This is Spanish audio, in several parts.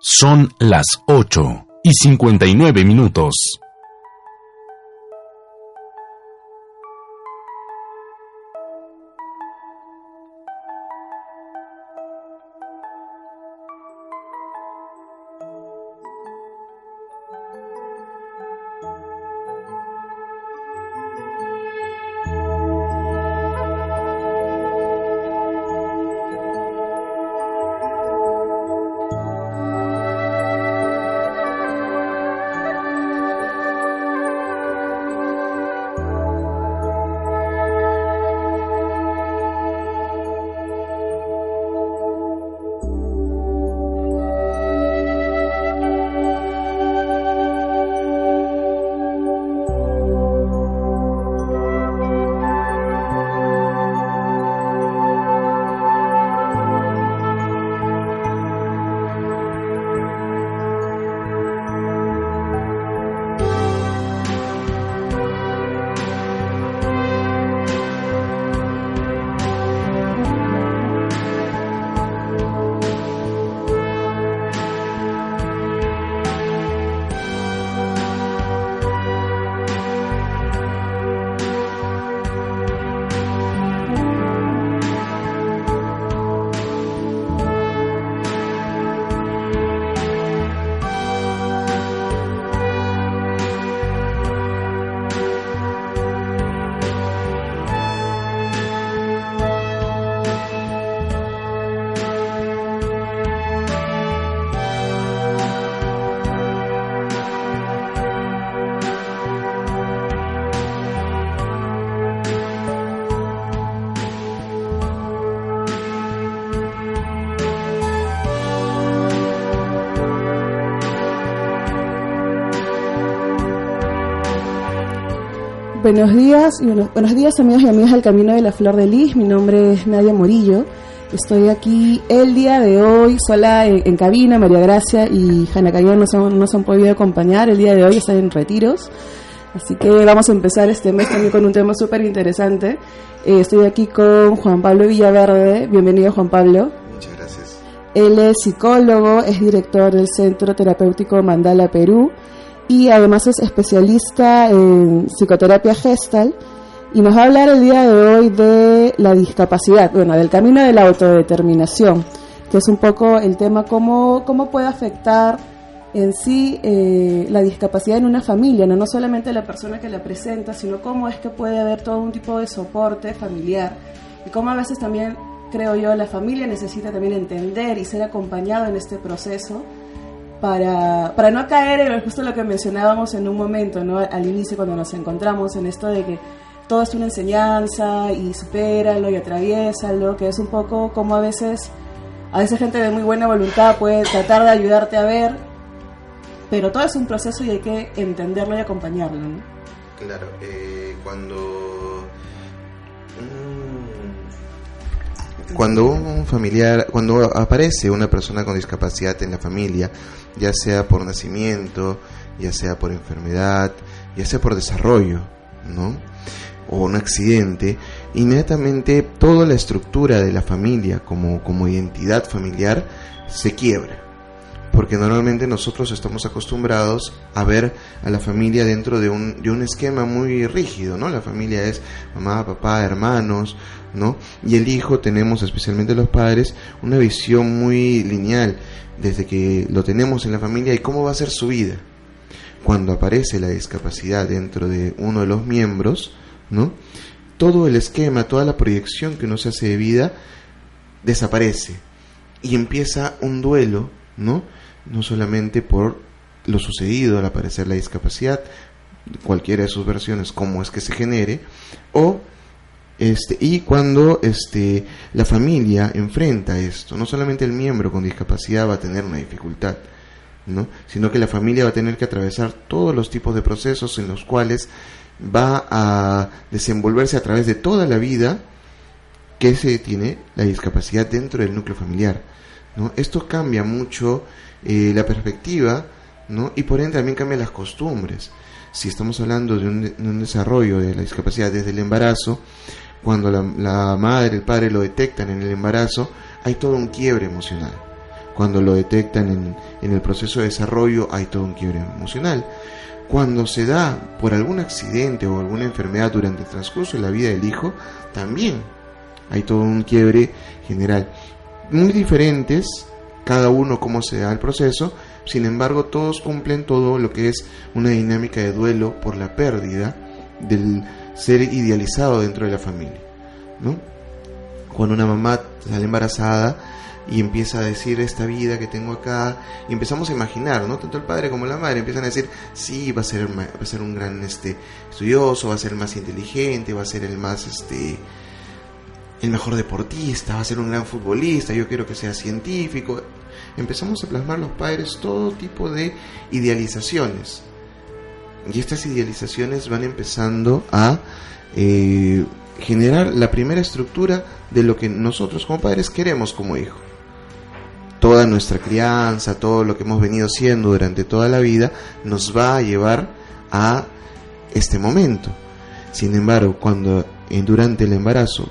Son las 8 y 59 minutos. Buenos días, y buenos, días amigos y amigas del Camino de la Flor de Lis. Mi nombre es Nadia Morillo. Estoy aquí el día de hoy sola en, cabina. María Gracia y Hanna Cayón nos, han, nos han podido acompañar. El día de hoy están en retiros. Así que vamos a empezar este mes también con un tema súper interesante. Eh, estoy aquí con Juan Pablo Villaverde. Bienvenido Juan Pablo. Muchas gracias. Él es psicólogo, es director del Centro Terapéutico Mandala Perú y además es especialista en psicoterapia gestal y nos va a hablar el día de hoy de la discapacidad, bueno, del camino de la autodeterminación, que es un poco el tema cómo, cómo puede afectar en sí eh, la discapacidad en una familia, ¿no? no solamente la persona que la presenta, sino cómo es que puede haber todo un tipo de soporte familiar y cómo a veces también, creo yo, la familia necesita también entender y ser acompañado en este proceso para, para no caer en justo lo que mencionábamos en un momento, ¿no? al inicio cuando nos encontramos en esto de que todo es una enseñanza y supéralo y atraviésalo, que es un poco como a veces, a veces gente de muy buena voluntad puede tratar de ayudarte a ver, pero todo es un proceso y hay que entenderlo y acompañarlo. ¿no? Claro, eh, cuando cuando un familiar, cuando aparece una persona con discapacidad en la familia, ya sea por nacimiento, ya sea por enfermedad, ya sea por desarrollo, ¿no? O un accidente, inmediatamente toda la estructura de la familia como, como identidad familiar se quiebra. Porque normalmente nosotros estamos acostumbrados a ver a la familia dentro de un, de un esquema muy rígido, ¿no? La familia es mamá, papá, hermanos, ¿no? Y el hijo tenemos, especialmente los padres, una visión muy lineal desde que lo tenemos en la familia y cómo va a ser su vida. Cuando aparece la discapacidad dentro de uno de los miembros, ¿no? Todo el esquema, toda la proyección que uno se hace de vida desaparece y empieza un duelo, ¿no? No solamente por lo sucedido al aparecer la discapacidad, cualquiera de sus versiones, cómo es que se genere, o este, y cuando este, la familia enfrenta esto, no solamente el miembro con discapacidad va a tener una dificultad, ¿no? sino que la familia va a tener que atravesar todos los tipos de procesos en los cuales va a desenvolverse a través de toda la vida que se tiene la discapacidad dentro del núcleo familiar. ¿no? Esto cambia mucho eh, la perspectiva ¿no? y por ende también cambia las costumbres. Si estamos hablando de un, de un desarrollo de la discapacidad desde el embarazo, cuando la, madre, el padre lo detectan en el embarazo, hay todo un quiebre emocional. cuando lo detectan en, en el proceso de desarrollo hay todo un quiebre emocional. Cuando se da por algún accidente o alguna enfermedad durante el transcurso de la vida del hijo, también hay todo un quiebre general. Muy diferentes, cada uno cómo se da el proceso, sin embargo todos cumplen todo lo que es una dinámica de duelo por la pérdida del ser idealizado dentro de la familia. ¿no? Cuando una mamá sale embarazada y empieza a decir esta vida que tengo acá, y empezamos a imaginar, ¿no? Tanto el padre como la madre empiezan a decir, sí, va a ser, va a ser un gran este, estudioso, va a ser más inteligente, va a ser el más, este, el mejor deportista, va a ser un gran futbolista, yo quiero que sea científico. Empezamos a plasmar los padres todo tipo de idealizaciones. Y estas idealizaciones van empezando a eh, generar la primera estructura de lo que nosotros como padres queremos como hijo. Toda nuestra crianza, todo lo que hemos venido siendo durante toda la vida, nos va a llevar a este momento. Sin embargo, cuando en, durante el embarazo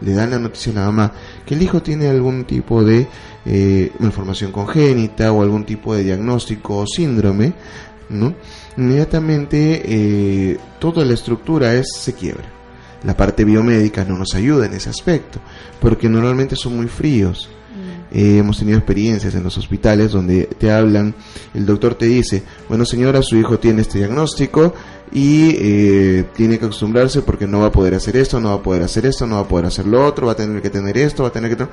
le dan la noticia a la mamá que el hijo tiene algún tipo de eh, malformación congénita o algún tipo de diagnóstico o síndrome, ¿no? inmediatamente eh, toda la estructura es, se quiebra. La parte biomédica no nos ayuda en ese aspecto, porque normalmente son muy fríos. Eh, hemos tenido experiencias en los hospitales donde te hablan, el doctor te dice, bueno señora, su hijo tiene este diagnóstico y eh, tiene que acostumbrarse porque no va a poder hacer esto, no va a poder hacer esto, no va a poder hacer lo otro, va a tener que tener esto, va a tener que...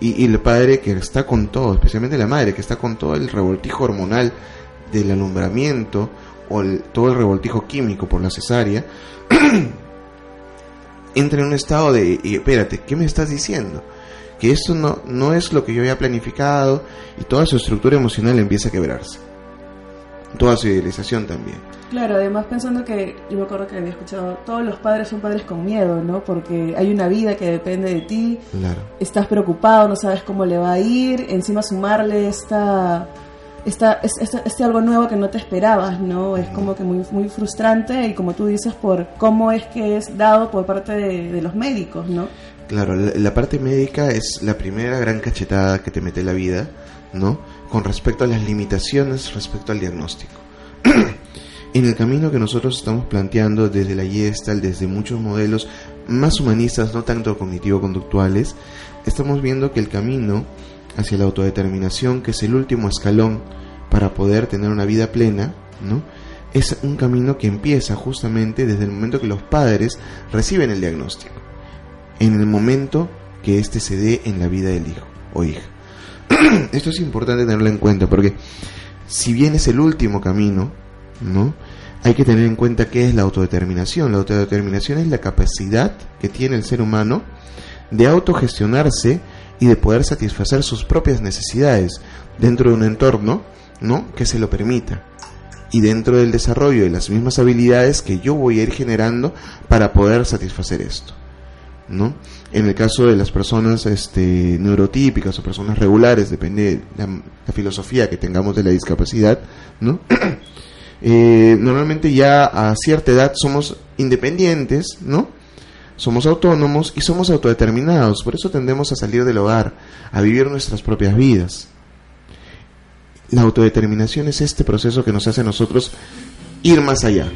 Y, y el padre que está con todo, especialmente la madre que está con todo el revoltijo hormonal del alumbramiento o todo el revoltijo químico por la cesárea, entra en un estado de, espérate, ¿qué me estás diciendo? Que esto no, no es lo que yo había planificado y toda su estructura emocional empieza a quebrarse. Toda su idealización también. Claro, además pensando que yo me acuerdo que había escuchado, todos los padres son padres con miedo, ¿no? Porque hay una vida que depende de ti, Claro. estás preocupado, no sabes cómo le va a ir, encima sumarle esta, esta, es- esta- este algo nuevo que no te esperabas, ¿no? Es como que muy, muy frustrante y como tú dices, por cómo es que es dado por parte de, de los médicos, ¿no? Claro, la, parte médica es la primera gran cachetada que te mete la vida, ¿no? Con respecto a las limitaciones respecto al diagnóstico. en el camino que nosotros estamos planteando desde la Gestalt, desde muchos modelos más humanistas, no tanto cognitivo-conductuales, estamos viendo que el camino hacia la autodeterminación, que es el último escalón para poder tener una vida plena, ¿no? Es un camino que empieza justamente desde el momento que los padres reciben el diagnóstico en el momento que éste se dé en la vida del hijo o hija. Esto es importante tenerlo en cuenta porque si bien es el último camino, ¿no? Hay que tener en cuenta qué es la autodeterminación. La autodeterminación es la capacidad que tiene el ser humano de autogestionarse y de poder satisfacer sus propias necesidades dentro de un entorno, ¿no? que se lo permita y dentro del desarrollo de las mismas habilidades que yo voy a ir generando para poder satisfacer esto. ¿No? En el caso de las personas este, neurotípicas o personas regulares, depende de la, filosofía que tengamos de la discapacidad. Eh, normalmente ya a cierta edad somos independientes, ¿no? Somos autónomos y somos autodeterminados, por eso tendemos a salir del hogar, a vivir nuestras propias vidas. La autodeterminación es este proceso que nos hace a nosotros ir más allá,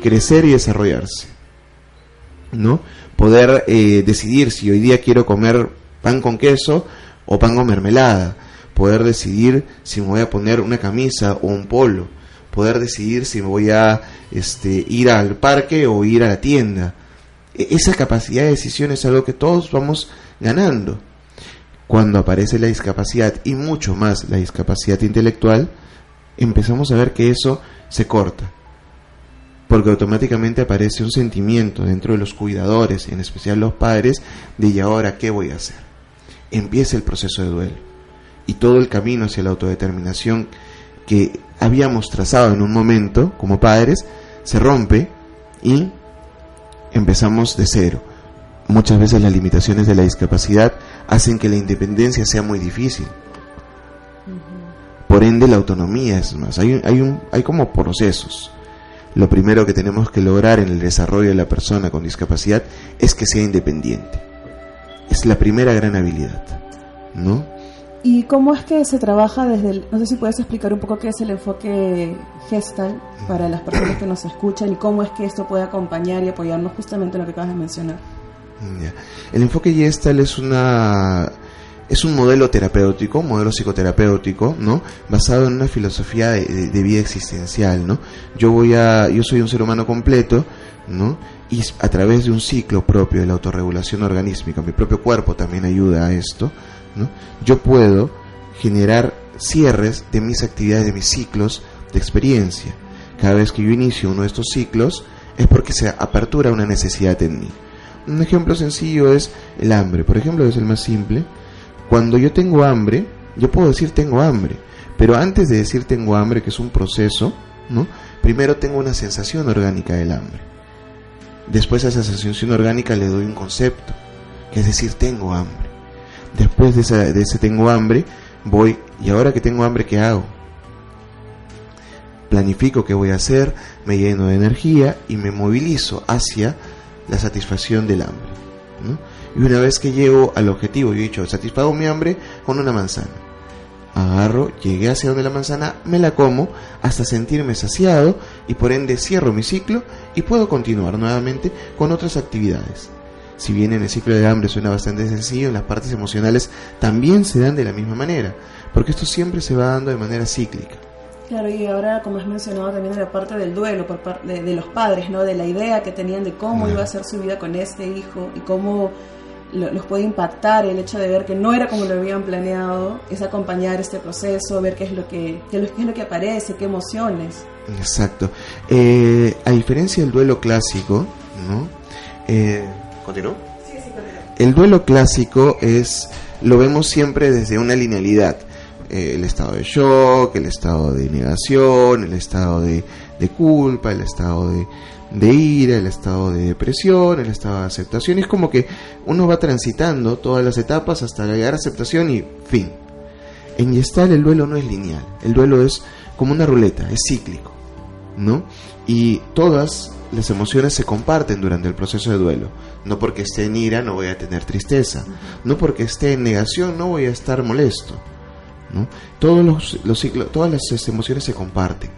crecer y desarrollarse. ¿No? Poder eh, decidir si hoy día quiero comer pan con queso o pan con mermelada. Poder decidir si me voy a poner una camisa o un polo. Poder decidir si me voy a este, ir al parque o ir a la tienda. E- Esa capacidad de decisión es algo que todos vamos ganando. Cuando aparece la discapacidad y mucho más la discapacidad intelectual, empezamos a ver que eso se corta porque automáticamente aparece un sentimiento dentro de los cuidadores, en especial los padres, de ¿y ahora qué voy a hacer? Empieza el proceso de duelo y todo el camino hacia la autodeterminación que habíamos trazado en un momento como padres se rompe y empezamos de cero. Muchas veces las limitaciones de la discapacidad hacen que la independencia sea muy difícil. Por ende, la autonomía es más. Hay, un- hay, un, hay como procesos lo primero que tenemos que lograr en el desarrollo de la persona con discapacidad es que sea independiente. Es la primera gran habilidad, ¿no? ¿Y cómo es que se trabaja desde el, no sé si puedes explicar un poco qué es el enfoque gestal para las personas que nos escuchan y cómo es que esto puede acompañar y apoyarnos justamente en lo que acabas de mencionar? El enfoque gestal es una es un modelo terapéutico, un modelo psicoterapéutico, ¿no? Basado en una filosofía de, de, vida existencial, ¿no? Yo voy a, yo soy un ser humano completo, ¿no? Y a través de un ciclo propio de la autorregulación organísmica, mi propio cuerpo también ayuda a esto, ¿no? Yo puedo generar cierres de mis actividades, de mis ciclos de experiencia. Cada vez que yo inicio uno de estos ciclos es porque se apertura una necesidad en mí. Un ejemplo sencillo es el hambre, por ejemplo, es el más simple cuando yo tengo hambre, yo puedo decir tengo hambre, pero antes de decir tengo hambre, que es un proceso, ¿no? Primero tengo una sensación orgánica del hambre. Después a esa sensación orgánica le doy un concepto, que es decir tengo hambre. Después de, de ese tengo hambre, voy, y ahora que tengo hambre, ¿qué hago? Planifico qué voy a hacer, me lleno de energía y me movilizo hacia la satisfacción del hambre. ¿no? Y una vez que llego al objetivo, yo he dicho, satisfago mi hambre con una manzana. Agarro, llegué hacia donde la manzana, me la como hasta sentirme saciado y por ende cierro mi ciclo y puedo continuar nuevamente con otras actividades. Si bien en el ciclo de hambre suena bastante sencillo, en las partes emocionales también se dan de la misma manera, porque esto siempre se va dando de manera cíclica. Claro, y ahora, como has mencionado también de la parte del duelo por parte de, de, los padres, ¿no? De la idea que tenían de cómo iba a ser su vida con este hijo y cómo los puede impactar el hecho de ver que no era como lo habían planeado, es acompañar este proceso, ver qué es lo que, qué es lo que aparece, qué emociones. Exacto. Eh, a diferencia del duelo clásico, ¿no? Eh, ¿Continúo? Sí, sí, El duelo clásico es, lo vemos siempre desde una linealidad. Eh, el estado de shock, el estado de negación, el estado de, de culpa, el estado de, de ira, el estado de depresión, el estado de aceptación. Y es como que uno va transitando todas las etapas hasta llegar a aceptación y fin. En Gestalt el duelo no es lineal, el duelo es como una ruleta, es cíclico, ¿no? Y todas las emociones se comparten durante el proceso de duelo. No porque esté en ira no voy a tener tristeza, no porque esté en negación no voy a estar molesto, ¿no? Todos los, los ciclos, todas las emociones se comparten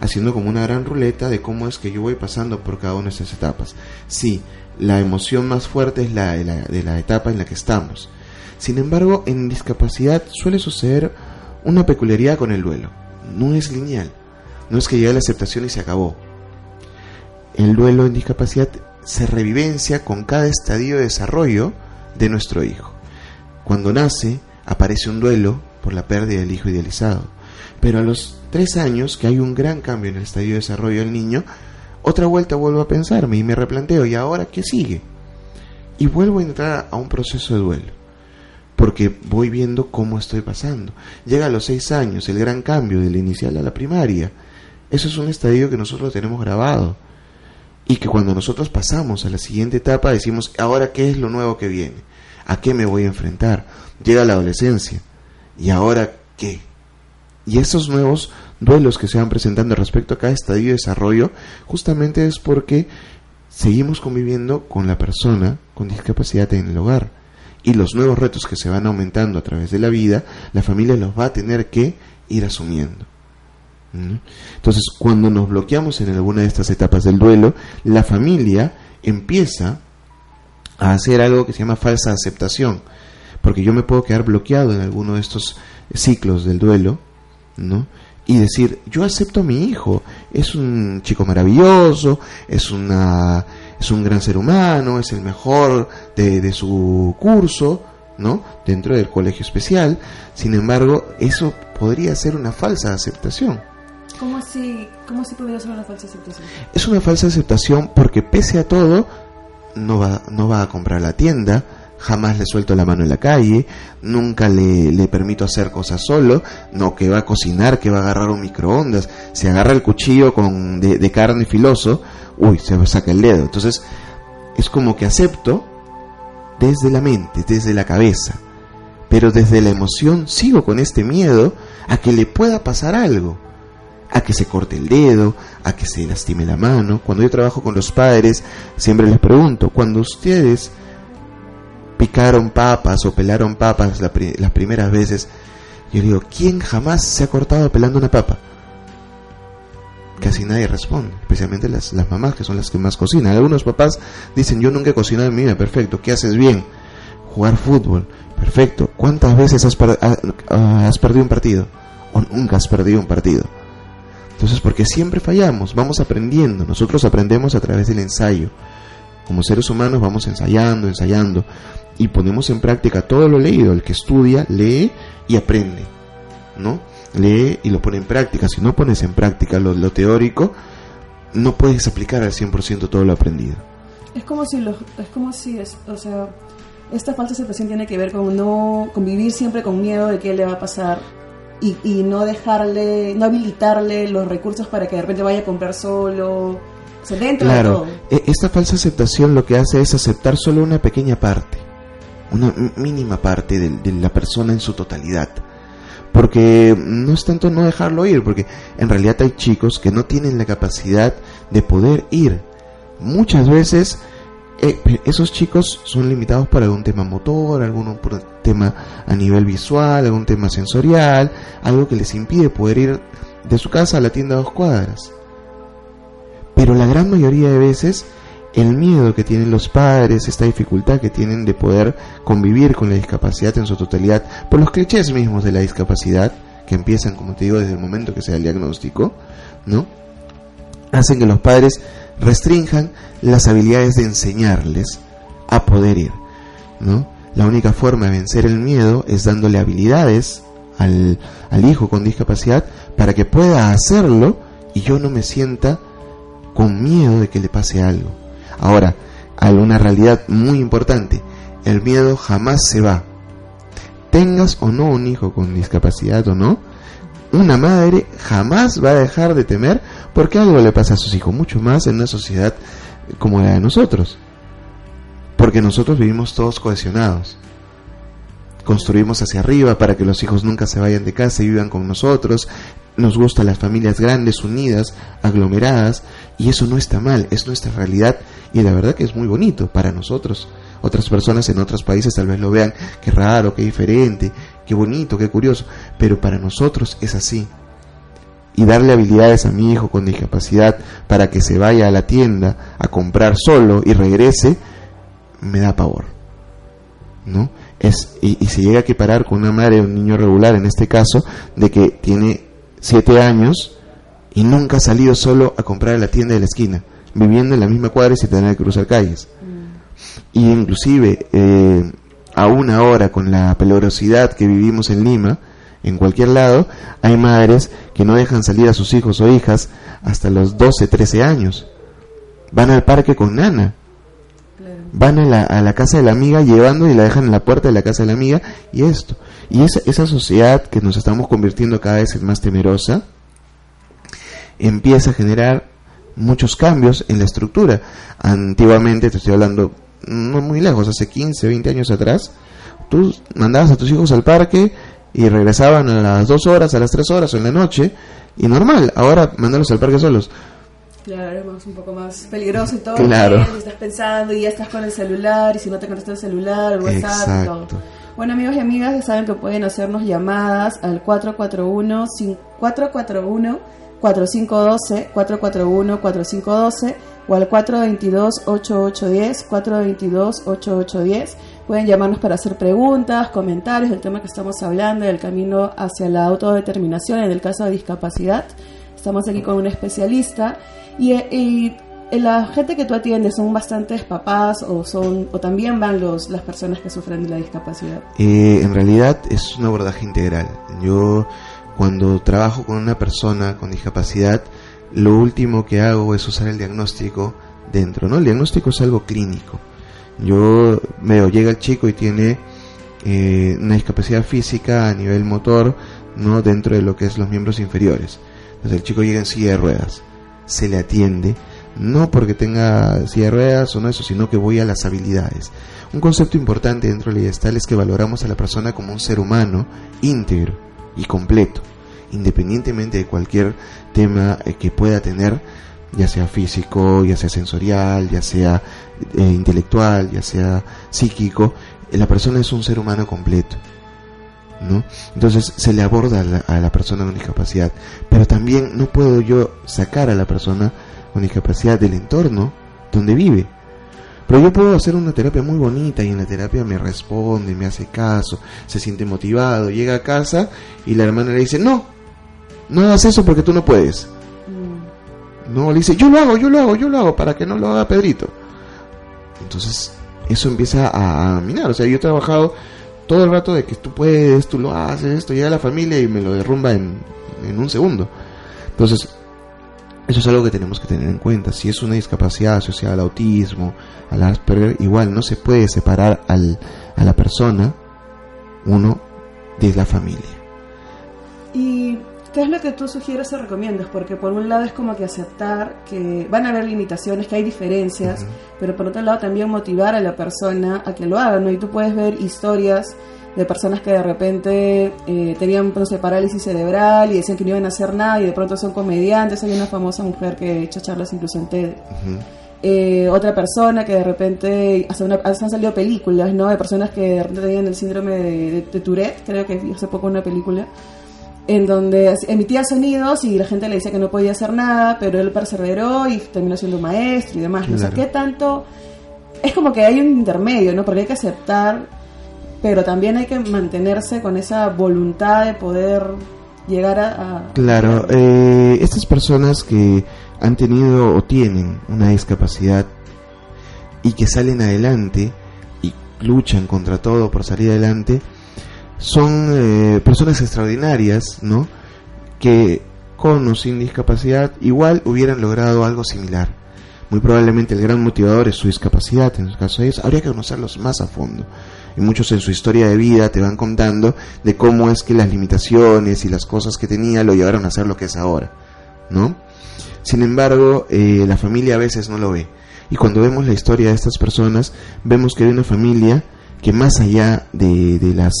haciendo como una gran ruleta de cómo es que yo voy pasando por cada una de estas etapas. Sí, la emoción más fuerte es la de la, de la etapa en la que estamos. Sin embargo, en discapacidad suele suceder una peculiaridad con el duelo. No es lineal. No es que llegue la aceptación y se acabó. El duelo en discapacidad se revivencia con cada estadio de desarrollo de nuestro hijo. Cuando nace, aparece un duelo por la pérdida del hijo idealizado. Pero a los tres años, que hay un gran cambio en el estadio de desarrollo del niño, otra vuelta vuelvo a pensarme y me replanteo, ¿y ahora qué sigue? Y vuelvo a entrar a un proceso de duelo, porque voy viendo cómo estoy pasando. Llega a los seis años, el gran cambio de la inicial a la primaria. Eso es un estadio que nosotros tenemos grabado. Y que cuando nosotros pasamos a la siguiente etapa decimos, ahora qué es lo nuevo que viene, a qué me voy a enfrentar. Llega la adolescencia, ¿y ahora qué? Y esos nuevos duelos que se van presentando respecto a cada estadio de desarrollo, justamente es porque seguimos conviviendo con la persona con discapacidad en el hogar. Y los nuevos retos que se van aumentando a través de la vida, la familia los va a tener que ir asumiendo. Entonces, cuando nos bloqueamos en alguna de estas etapas del duelo, la familia empieza a hacer algo que se llama falsa aceptación, porque yo me puedo quedar bloqueado en alguno de estos ciclos del duelo ¿no? Y decir, yo acepto a mi hijo, es un chico maravilloso, es, una, es un gran ser humano, es el mejor de, de su curso, ¿no? Dentro del colegio especial. Sin embargo, eso podría ser una falsa aceptación. ¿Cómo así, ¿Cómo así podría ser una falsa aceptación? Es una falsa aceptación porque pese a todo, no va, no va a comprar la tienda, jamás le suelto la mano en la calle, nunca le, le, permito hacer cosas solo, no que va a cocinar, que va a agarrar un microondas, se agarra el cuchillo con, de, carne filoso, uy, se saca el dedo. Entonces, es como que acepto desde la mente, desde la cabeza, pero desde la emoción sigo con este miedo a que le pueda pasar algo, a que se corte el dedo, a que se lastime la mano. Cuando yo trabajo con los padres, siempre les pregunto, cuando ustedes picaron papas o pelaron papas las primeras veces, yo digo, ¿quién jamás se ha cortado pelando una papa? Casi nadie responde, especialmente las, las mamás que son las que más cocinan. Algunos papás dicen, yo nunca he cocinado en mi vida, perfecto, ¿qué haces bien? Jugar fútbol, perfecto. ¿Cuántas veces has, has perdido un partido? ¿O nunca has perdido un partido? Entonces, porque siempre fallamos, vamos aprendiendo, nosotros aprendemos a través del ensayo. Como seres humanos vamos ensayando, ensayando y ponemos en práctica todo lo leído. El que estudia, lee y aprende, ¿no? Lee y lo pone en práctica. Si no pones en práctica lo, teórico, no puedes aplicar al 100% todo lo aprendido. Es como si, es como si, es, o sea, esta falsa aceptación tiene que ver con no convivir siempre con miedo de qué le va a pasar y, y no dejarle, no habilitarle los recursos para que de repente vaya a comprar solo. O sea, dentro claro, de todo. E, esta falsa aceptación lo que hace es aceptar solo una pequeña parte una mínima parte de, la persona en su totalidad. Porque no es tanto no dejarlo ir, porque en realidad hay chicos que no tienen la capacidad de poder ir. Muchas veces eh, esos chicos son limitados por algún tema motor, algún tema a nivel visual, algún tema sensorial, algo que les impide poder ir de su casa a la tienda a dos cuadras. Pero la gran mayoría de veces el miedo que tienen los padres, esta dificultad que tienen de poder convivir con la discapacidad en su totalidad, por los clichés mismos de la discapacidad, que empiezan, como te digo, desde el momento que sea el diagnóstico, ¿no? Hacen que los padres restrinjan las habilidades de enseñarles a poder ir, ¿no? La única forma de vencer el miedo es dándole habilidades al, al hijo con discapacidad para que pueda hacerlo y yo no me sienta con miedo de que le pase algo. Ahora, hay una realidad muy importante. El miedo jamás se va. Tengas o no un hijo con discapacidad o no, una madre jamás va a dejar de temer porque algo le pasa a sus hijos, mucho más en una sociedad como la de nosotros. Porque nosotros vivimos todos cohesionados. Construimos hacia arriba para que los hijos nunca se vayan de casa y vivan con nosotros. Nos gustan las familias grandes, unidas, aglomeradas, y eso no está mal, es nuestra realidad y la verdad que es muy bonito para nosotros. Otras personas en otros países tal vez lo vean, qué raro, qué diferente, qué bonito, qué curioso, pero para nosotros es así. Y darle habilidades a mi hijo con discapacidad para que se vaya a la tienda a comprar solo y regrese, me da pavor. ¿No? Es, y, se llega a equiparar con una madre de un niño regular, en este caso, de que tiene siete años y nunca ha salido solo a comprar a la tienda de la esquina viviendo en la misma cuadra y sin tener que cruzar calles. Mm. Y inclusive eh, aún ahora con la peligrosidad que vivimos en Lima, en cualquier lado, hay madres que no dejan salir a sus hijos o hijas hasta los 12, 13 años. Van al parque con nana. Van a la, a la, casa de la amiga llevando y la dejan en la puerta de la casa de la amiga y esto. Y esa, esa sociedad que nos estamos convirtiendo cada vez en más temerosa empieza a generar muchos cambios en la estructura. Antiguamente, te estoy hablando no muy lejos, hace 15, 20 años atrás, tú mandabas a tus hijos al parque y regresaban a las 2 horas, a las 3 horas o en la noche, y normal, ahora mandarlos al parque solos. Claro, es un poco más peligroso y todo. Claro. estás pensando y ya estás con el celular y si no te contesta el celular, el WhatsApp y todo. Bueno, amigos y amigas, ya saben que pueden hacernos llamadas al 441 441 4512, 441, 4512 o al 422-8810, 422-8810. Pueden llamarnos para hacer preguntas, comentarios del tema que estamos hablando, del camino hacia la autodeterminación en el caso de discapacidad. Estamos aquí con un especialista y, y la gente que tú atiendes son bastantes papás o son o también van los las personas que sufren de la discapacidad. Eh, en realidad es un abordaje integral. Yo cuando trabajo con una persona con discapacidad, lo último que hago es usar el diagnóstico dentro, ¿no? El diagnóstico es algo clínico. Yo veo, llega el chico y tiene eh, una discapacidad física a nivel motor, ¿no? Dentro de lo que es los miembros inferiores. Entonces el chico llega en silla de ruedas, se le atiende, no porque tenga silla de ruedas o no eso, sino que voy a las habilidades. Un concepto importante dentro de la gestal es que valoramos a la persona como un ser humano íntegro y completo, independientemente de cualquier tema eh, que pueda tener, ya sea físico, ya sea sensorial, ya sea eh, intelectual, ya sea psíquico, la persona es un ser humano completo. ¿no? Entonces se le aborda a la, a la, persona con discapacidad, pero también no puedo yo sacar a la persona con discapacidad del entorno donde vive. Pero yo puedo hacer una terapia muy bonita y en la terapia me responde, me hace caso, se siente motivado, llega a casa y la hermana le dice, no, no hagas eso porque tú no puedes. Mm. No, le dice, yo lo hago, yo lo hago, yo lo hago, para que no lo haga Pedrito. Entonces, eso empieza a, a minar. O sea, yo he trabajado todo el rato de que tú puedes, tú lo haces, esto llega a la familia y me lo derrumba en, en un segundo. Entonces, eso es algo que tenemos que tener en cuenta. Si es una discapacidad asociada al autismo, al Asperger, igual no se puede separar al, a la persona, uno, de la familia. ¿Y qué es lo que tú sugieres o recomiendas? Porque por un lado es como que aceptar que van a haber limitaciones, que hay diferencias, uh -huh. pero por otro lado también motivar a la persona a que lo haga, ¿no? Y tú puedes ver historias de personas que de repente eh, tenían no sé, parálisis cerebral y decían que no iban a hacer nada y de pronto son comediantes. Hay una famosa mujer que ha hecho charlas incluso en TED. Uh -huh. eh, otra persona que de repente, hasta, una, hasta han salido películas, ¿no? De personas que de repente tenían el síndrome de, de, de Tourette, creo que hace poco una película, en donde emitía sonidos y la gente le decía que no podía hacer nada, pero él perseveró y terminó siendo maestro y demás. Claro. No sé qué tanto. Es como que hay un intermedio, ¿no? Porque hay que aceptar pero también hay que mantenerse con esa voluntad de poder llegar a... a claro, eh, estas personas que han tenido o tienen una discapacidad y que salen adelante y luchan contra todo por salir adelante, son eh, personas extraordinarias, ¿no? Que con o sin discapacidad igual hubieran logrado algo similar. Muy probablemente el gran motivador es su discapacidad, en el caso de ellos, habría que conocerlos más a fondo y muchos en su historia de vida te van contando de cómo es que las limitaciones y las cosas que tenía lo llevaron a ser lo que es ahora, ¿no? Sin embargo, eh, la familia a veces no lo ve. Y cuando vemos la historia de estas personas, vemos que hay una familia que más allá de, de las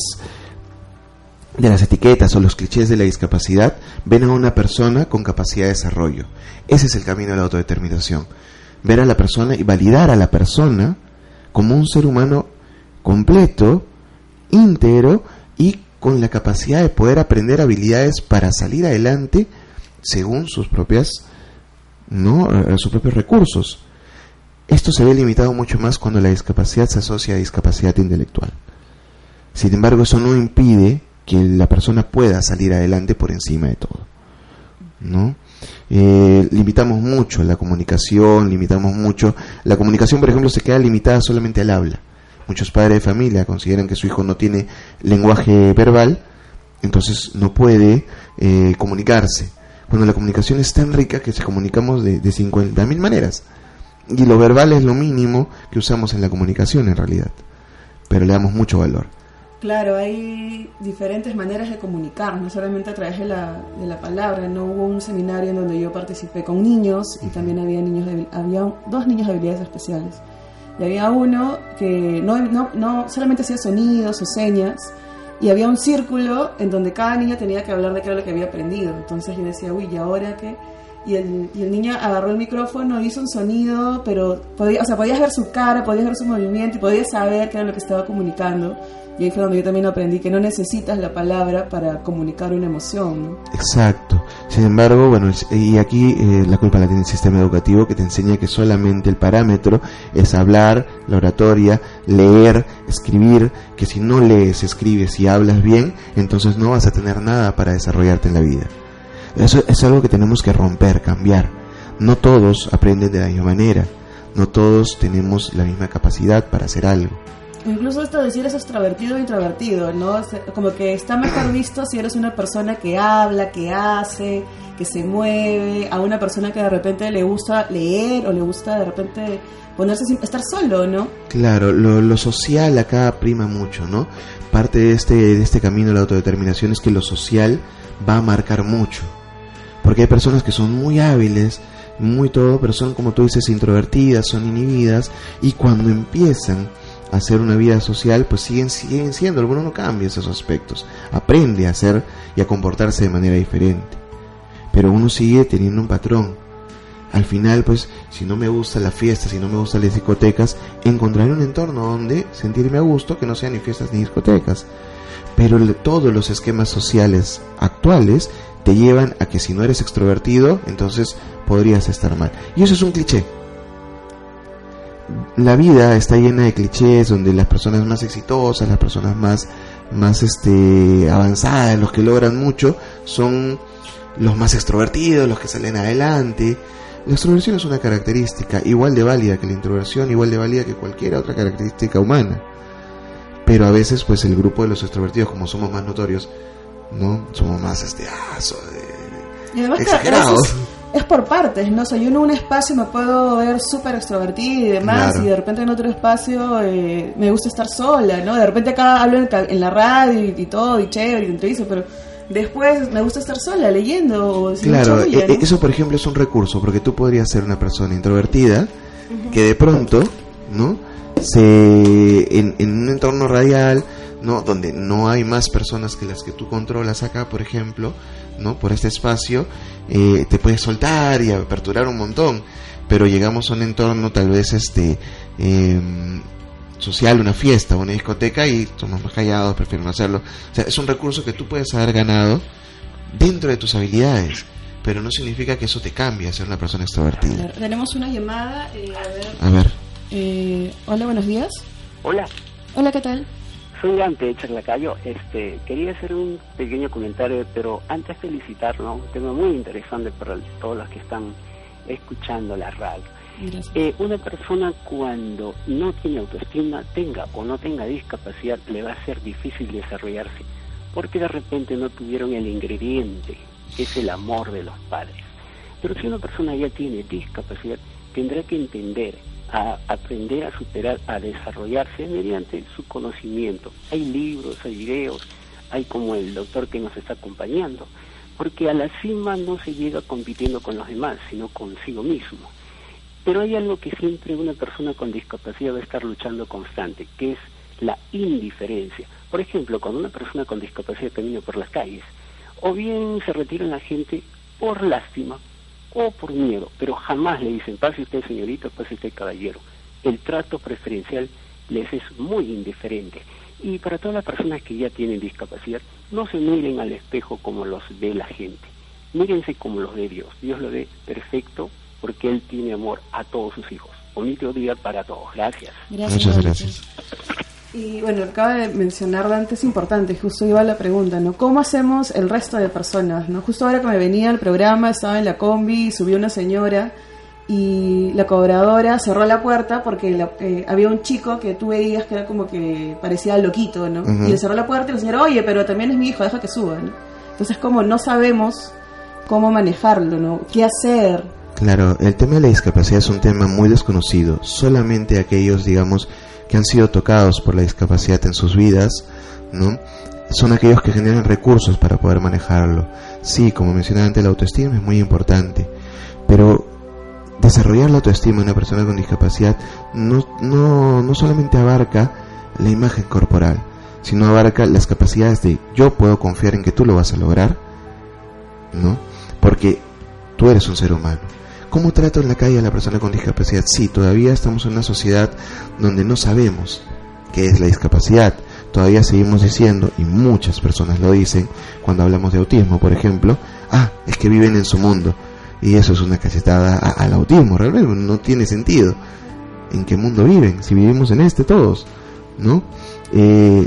de las etiquetas o los clichés de la discapacidad, ven a una persona con capacidad de desarrollo. Ese es el camino de la autodeterminación. Ver a la persona y validar a la persona como un ser humano completo, íntegro y con la capacidad de poder aprender habilidades para salir adelante según sus propias no sus propios recursos. Esto se ve limitado mucho más cuando la discapacidad se asocia a discapacidad intelectual. Sin embargo, eso no impide que la persona pueda salir adelante por encima de todo. ¿No? Eh, limitamos mucho la comunicación, limitamos mucho. La comunicación, por ejemplo, se queda limitada solamente al habla. Muchos padres de familia consideran que su hijo no tiene lenguaje verbal, entonces no puede eh, comunicarse. Cuando la comunicación es tan rica que se comunicamos de, de 50 mil maneras. Y lo verbal es lo mínimo que usamos en la comunicación en realidad. Pero le damos mucho valor. Claro, hay diferentes maneras de comunicar, no solamente a través de la, de la palabra. No hubo un seminario en donde yo participé con niños y también había niños de, había dos niños de habilidades especiales. Y había uno que no, no, no solamente hacía sonidos o señas, y había un círculo en donde cada niño tenía que hablar de qué era lo que había aprendido. Entonces yo decía, uy, ¿y ahora qué? Y el, y el niño agarró el micrófono, hizo un sonido, pero podía, o sea, podías ver su cara, podías ver su movimiento y podías saber qué era lo que estaba comunicando. Y ahí fue donde yo también aprendí que no necesitas la palabra para comunicar una emoción. Exacto. Sin embargo, bueno, y aquí eh, la culpa la tiene el sistema educativo que te enseña que solamente el parámetro es hablar, la oratoria, leer, escribir, que si no lees, escribes y hablas bien, entonces no vas a tener nada para desarrollarte en la vida. Eso es algo que tenemos que romper, cambiar. No todos aprenden de la misma manera, no todos tenemos la misma capacidad para hacer algo incluso esto de si eres extrovertido o introvertido, ¿no? Como que está mejor visto si eres una persona que habla, que hace, que se mueve, a una persona que de repente le gusta leer o le gusta de repente ponerse sin estar solo, ¿no? Claro, lo, lo social acá prima mucho, ¿no? Parte de este, de este camino de la autodeterminación es que lo social va a marcar mucho. Porque hay personas que son muy hábiles, muy todo, pero son, como tú dices, introvertidas, son inhibidas, y cuando empiezan hacer una vida social, pues siguen, siguen siendo, alguno no cambia esos aspectos, aprende a hacer y a comportarse de manera diferente. Pero uno sigue teniendo un patrón. al final, pues, si no me gusta la fiesta, si no me gustan las discotecas, encontraré un entorno donde sentirme a gusto que no sean ni fiestas ni discotecas. Pero todos los esquemas sociales actuales te llevan a que si no eres extrovertido, entonces podrías estar mal. Y eso es un cliché. La vida está llena de clichés donde las personas más exitosas, las personas más, más este, avanzadas, los que logran mucho, son los más extrovertidos, los que salen adelante. La extroversión es una característica igual de válida que la introversión, igual de válida que cualquier otra característica humana. Pero a veces, pues el grupo de los extrovertidos, como somos más notorios, ¿no? Somos más este, ah, exagerados. Es por partes, ¿no? O sea, yo en un espacio me puedo ver súper extrovertida y demás, y de repente en otro espacio eh, me gusta estar sola, ¿no? De repente acá hablo en, la radio y, todo, y chévere, y entrevista, pero después me gusta estar sola leyendo. claro, e, e, eso por ejemplo es un recurso, porque tú podrías ser una persona introvertida que de pronto, ¿no? Se, en, en, un entorno radial, ¿no? Donde no hay más personas que las que tú controlas acá, por ejemplo, ¿no? Por este espacio, eh, te puedes soltar y aperturar un montón, pero llegamos a un entorno tal vez este em, social, una fiesta, una discoteca y somos más callados, prefieren no hacerlo. O sea, es un recurso que tú puedes haber ganado dentro de tus habilidades, pero no significa que eso te cambie a ser una persona extrovertida. tenemos una llamada, eh, a ver. A ver. Eh, hola, buenos días. Hola. Hola, ¿qué tal? Soy Dante Charlacayo. Este, quería hacer un pequeño comentario, pero antes felicitarlo, un tema muy interesante para todos los que están escuchando la radio. Eh, una persona cuando no tiene autoestima, tenga o no tenga discapacidad, le va a ser difícil desarrollarse, porque de repente no tuvieron el ingrediente, que es el amor de los padres. Pero si una persona ya tiene discapacidad, tendrá que entender, a aprender a superar, a desarrollarse mediante su conocimiento. Hay libros, hay videos, hay como el doctor que nos está acompañando, porque a la cima no se llega compitiendo con los demás, sino consigo mismo. Pero hay algo que siempre una persona con discapacidad va a estar luchando constante, que es la indiferencia. Por ejemplo, cuando una persona con discapacidad camina por las calles, o bien se retira la gente por lástima o por miedo, pero jamás le dicen, pase usted señorita, pase usted caballero. El trato preferencial les es muy indiferente. Y para todas las personas que ya tienen discapacidad, no se miren al espejo como los ve la gente. Mírense como los ve Dios. Dios lo ve perfecto, porque Él tiene amor a todos sus hijos. Bonito día para todos. Gracias. Muchas gracias. Y bueno, acaba de mencionar Dante, es importante, justo iba la pregunta, ¿no? ¿Cómo hacemos el resto de personas, no? Justo ahora que me venía al programa, estaba en la combi, subió una señora y la cobradora cerró la puerta porque eh, había un chico que tú veías que era como que parecía loquito, ¿no? Y le cerró la puerta y la señora, oye, pero también es mi hijo, deja que suba, ¿no? Entonces como no sabemos cómo manejarlo, ¿no? ¿Qué hacer? Claro, el tema de la discapacidad es un tema muy desconocido. Solamente aquellos, digamos, que han sido tocados por la discapacidad en sus vidas, ¿no? Son aquellos que generan recursos para poder manejarlo. Sí, como mencionaba antes, la autoestima es muy importante, pero desarrollar la autoestima de una persona con discapacidad no, no, no solamente abarca la imagen corporal, sino abarca las capacidades de yo puedo confiar en que tú lo vas a lograr, ¿no? Porque tú eres un ser humano ¿Cómo trato en la calle a la persona con discapacidad? Sí, todavía estamos en una sociedad donde no sabemos qué es la discapacidad. Todavía seguimos diciendo, y muchas personas lo dicen, cuando hablamos de autismo, por ejemplo, ah, es que viven en su mundo. Y eso es una cachetada al autismo, realmente no tiene sentido. ¿En qué mundo viven? Si vivimos en este todos, ¿no? Eh,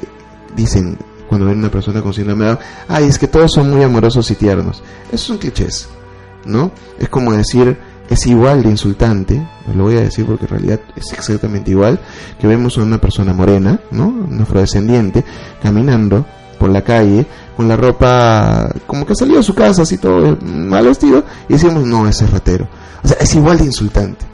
dicen, cuando ven una persona con síndrome de Down, ay, es que todos son muy amorosos y tiernos. Eso son clichés, ¿no? Es como decir, es igual de insultante, lo voy a decir porque en realidad es exactamente igual, que vemos a una persona morena, ¿no? Un afrodescendiente, caminando por la calle con la ropa como que ha salido de su casa, así todo mal vestido, y decimos, no, ese es ratero. O sea, es igual de insultante.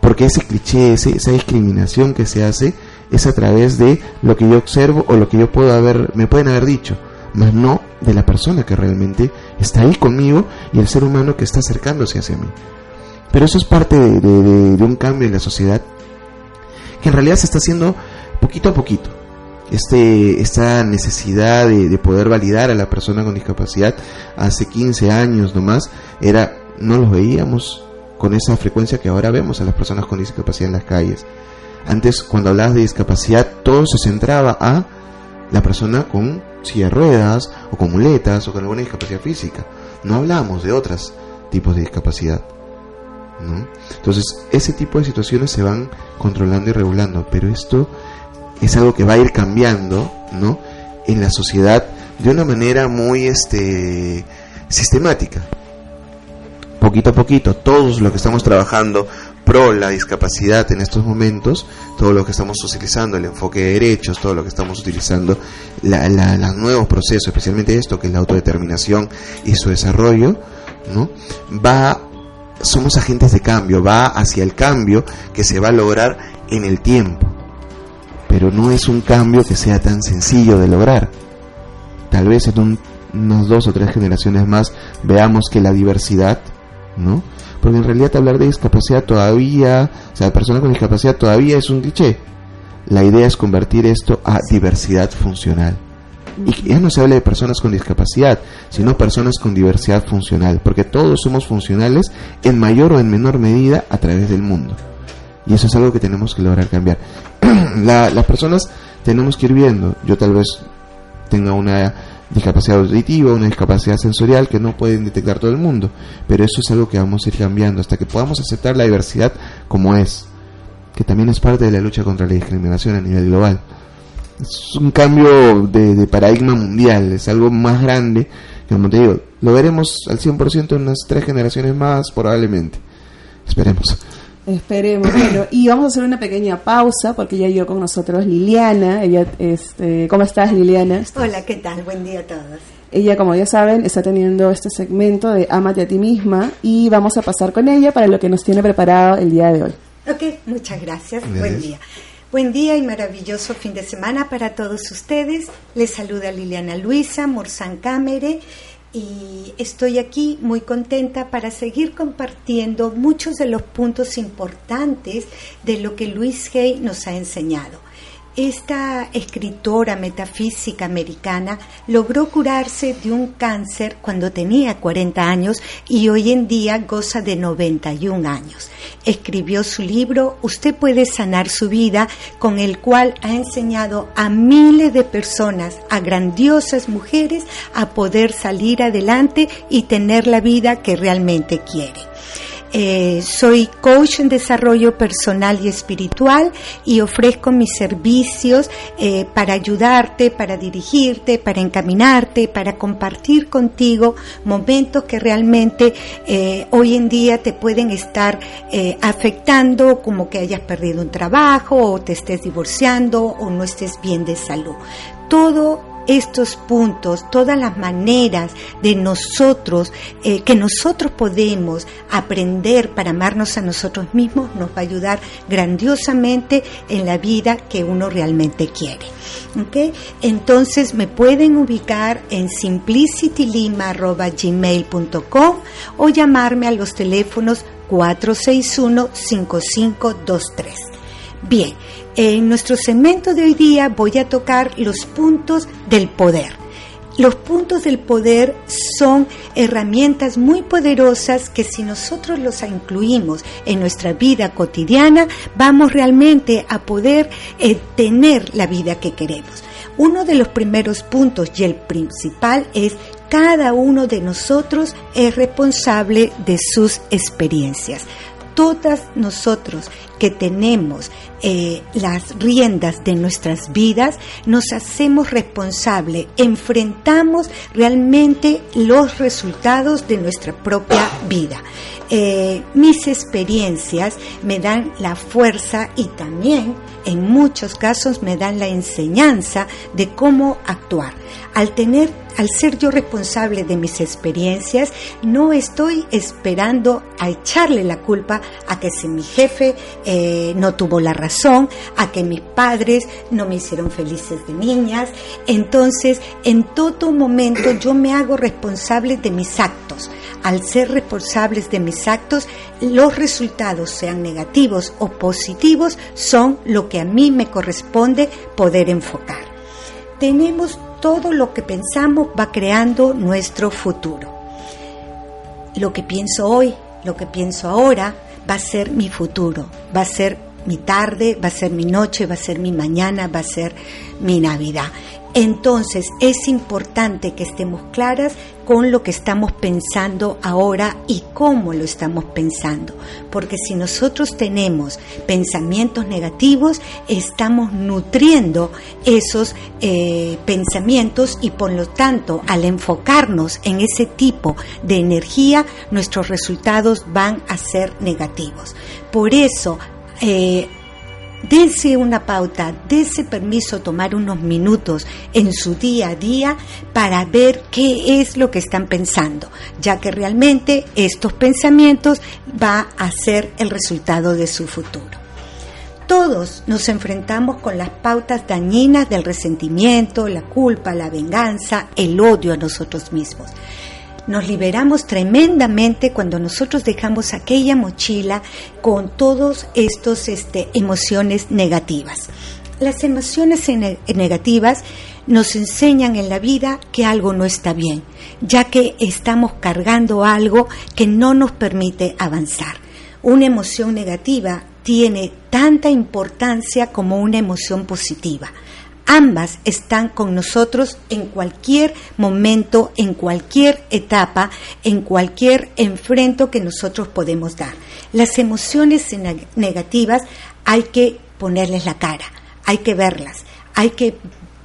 Porque ese cliché, esa discriminación que se hace es a través de lo que yo observo o lo que yo puedo haber, me pueden haber dicho, más no de la persona que realmente está ahí conmigo y el ser humano que está acercándose hacia mí. Pero eso es parte de, un cambio en la sociedad que en realidad se está haciendo poquito a poquito. Este, esta necesidad de, poder validar a la persona con discapacidad hace 15 años nomás era no los veíamos con esa frecuencia que ahora vemos a las personas con discapacidad en las calles. Antes, cuando hablabas de discapacidad, todo se centraba a la persona con silla de ruedas, o con muletas, o con alguna discapacidad física. No hablábamos de otros tipos de discapacidad. Entonces, ese tipo de situaciones se van controlando y regulando, pero esto es algo que va a ir cambiando, ¿no? En la sociedad de una manera muy este sistemática. Poquito a poquito, todos los que estamos trabajando pro la discapacidad en estos momentos, todo lo que estamos utilizando, el enfoque de derechos, todo lo que estamos utilizando, los nuevos procesos, especialmente esto que es la autodeterminación y su desarrollo, ¿no? Va, somos agentes de cambio, va hacia el cambio que se va a lograr en el tiempo. Pero no es un cambio que sea tan sencillo de lograr. Tal vez en unas dos o tres generaciones más veamos que la diversidad, ¿no? porque en realidad hablar de discapacidad todavía, o sea, persona con discapacidad todavía es un cliché. La idea es convertir esto a diversidad funcional. Y ya no se habla de personas con discapacidad, sino personas con diversidad funcional, porque todos somos funcionales en mayor o en menor medida a través del mundo. Y eso es algo que tenemos que lograr cambiar. las personas tenemos que ir viendo. Yo tal vez tenga una discapacidad auditiva, una discapacidad sensorial que no pueden detectar todo el mundo. Pero eso es algo que vamos a ir cambiando hasta que podamos aceptar la diversidad como es, que también es parte de la lucha contra la discriminación a nivel global. Es un cambio de, paradigma mundial, es algo más grande, que como te digo, lo veremos al 100% en unas tres generaciones más probablemente. Esperemos. Esperemos. Bueno, y vamos a hacer una pequeña pausa porque ya yo con nosotros Liliana. Ella, este, ¿cómo estás Liliana? Hola, ¿qué tal? Buen día a todos. Ella, como ya saben, está teniendo este segmento de Amate a ti misma y vamos a pasar con ella para lo que nos tiene preparado el día de hoy. Ok, muchas gracias. Buen día. Buen día y maravilloso fin de semana para todos ustedes. Les saluda Liliana Luisa Morzán Cámere y estoy aquí muy contenta para seguir compartiendo muchos de los puntos importantes de lo que Luis Hay nos ha enseñado. Esta escritora metafísica americana logró curarse de un cáncer cuando tenía 40 años y hoy en día goza de 91 años. Escribió su libro Usted puede sanar su vida, con el cual ha enseñado a miles de personas, a grandiosas mujeres, a poder salir adelante y tener la vida que realmente quiere. Eh, soy coach en desarrollo personal y espiritual y ofrezco mis servicios eh, para ayudarte, para dirigirte, para encaminarte, para compartir contigo momentos que realmente eh, hoy en día te pueden estar afectando, como que hayas perdido un trabajo o te estés divorciando o no estés bien de salud. Todo estos puntos, todas las maneras de nosotros, eh, que nosotros podemos aprender para amarnos a nosotros mismos, nos va a ayudar grandiosamente en la vida que uno realmente quiere. Entonces me pueden ubicar en simplicitylima.gmail.com o llamarme a los teléfonos 461-5523. Bien, en nuestro segmento de hoy día voy a tocar los puntos del poder. Los puntos del poder son herramientas muy poderosas que si nosotros los incluimos en nuestra vida cotidiana, vamos realmente a poder eh, tener la vida que queremos. Uno de los primeros puntos y el principal es cada uno de nosotros es responsable de sus experiencias todas nosotros que tenemos eh, las riendas de nuestras vidas, nos hacemos responsables, enfrentamos realmente los resultados de nuestra propia vida. Eh, mis experiencias me dan la fuerza y también en muchos casos me dan la enseñanza de cómo actuar. Al tener, al ser yo responsable de mis experiencias, no estoy esperando a echarle la culpa a que si mi jefe eh, no tuvo la razón, a que mis padres no me hicieron felices de niñas. Entonces, en todo momento yo me hago responsable de mis actos al ser responsables de mis actos, los resultados, sean negativos o positivos, son lo que a mí me corresponde poder enfocar. Tenemos todo lo que pensamos va creando nuestro futuro. Lo que pienso hoy, Lo que pienso ahora va a ser mi futuro, va a ser mi tarde, va a ser mi noche, va a ser mi mañana, va a ser mi Navidad. Entonces es importante que estemos claras con lo que estamos pensando ahora y cómo lo estamos pensando. Porque si nosotros tenemos pensamientos negativos, estamos nutriendo esos eh, pensamientos y por lo tanto al enfocarnos en ese tipo de energía, nuestros resultados van a ser negativos. Por eso, eh, Dense una pauta, dense permiso tomar unos minutos en su día a día para ver qué es lo que están pensando, ya que realmente estos pensamientos va a ser el resultado de su futuro. Todos nos enfrentamos con las pautas dañinas del resentimiento, la culpa, la venganza, el odio a nosotros mismos nos liberamos tremendamente cuando nosotros dejamos aquella mochila con todas estas este, emociones negativas. Las emociones negativas nos enseñan en la vida que algo no está bien, ya que estamos cargando algo que no nos permite avanzar. Una emoción negativa tiene tanta importancia como una emoción positiva. Ambas están con nosotros en cualquier momento, en cualquier etapa, en cualquier enfrento que nosotros podemos dar. Las emociones negativas hay que ponerles la cara, hay que verlas, hay que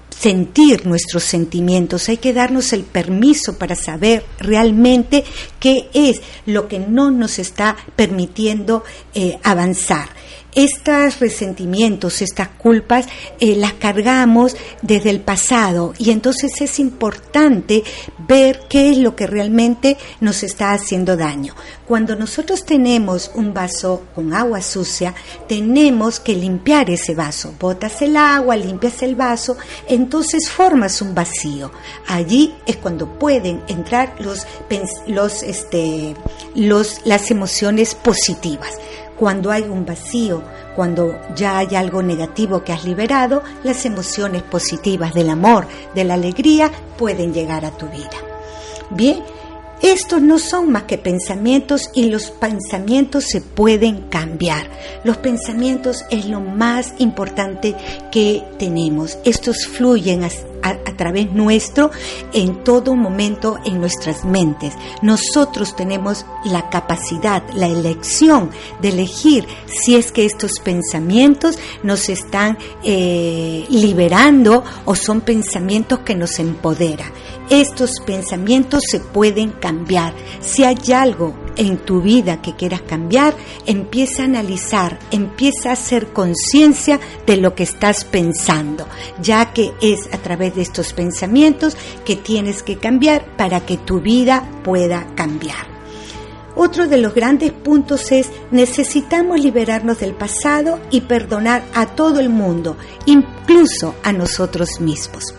sentir nuestros sentimientos, hay que darnos el permiso para saber realmente qué es lo que no nos está permitiendo eh, avanzar estos resentimientos, estas culpas, eh, las cargamos desde el pasado y entonces es importante ver qué es lo que realmente nos está haciendo daño. Cuando nosotros tenemos un vaso con agua sucia, tenemos que limpiar ese vaso. Botas el agua, limpias el vaso, entonces formas un vacío. Allí es cuando pueden entrar los, los, este, los, las emociones positivas. Cuando hay un vacío, cuando ya hay algo negativo que has liberado, las emociones positivas del amor, de la alegría, pueden llegar a tu vida. Bien, estos no son más que pensamientos y los pensamientos se pueden cambiar. Los pensamientos es lo más importante que tenemos. Estos fluyen a, través nuestro en todo momento en nuestras mentes. Nosotros tenemos la capacidad, la elección de elegir si es que estos pensamientos nos están eh, liberando o son pensamientos que nos empoderan. Estos pensamientos se pueden cambiar. Si hay algo en tu vida que quieras cambiar, empieza a analizar, empieza a hacer conciencia de lo que estás pensando, ya que es a través de estos pensamientos que tienes que cambiar para que tu vida pueda cambiar. Otro de los grandes puntos es necesitamos liberarnos del pasado y perdonar a todo el mundo, incluso a nosotros mismos.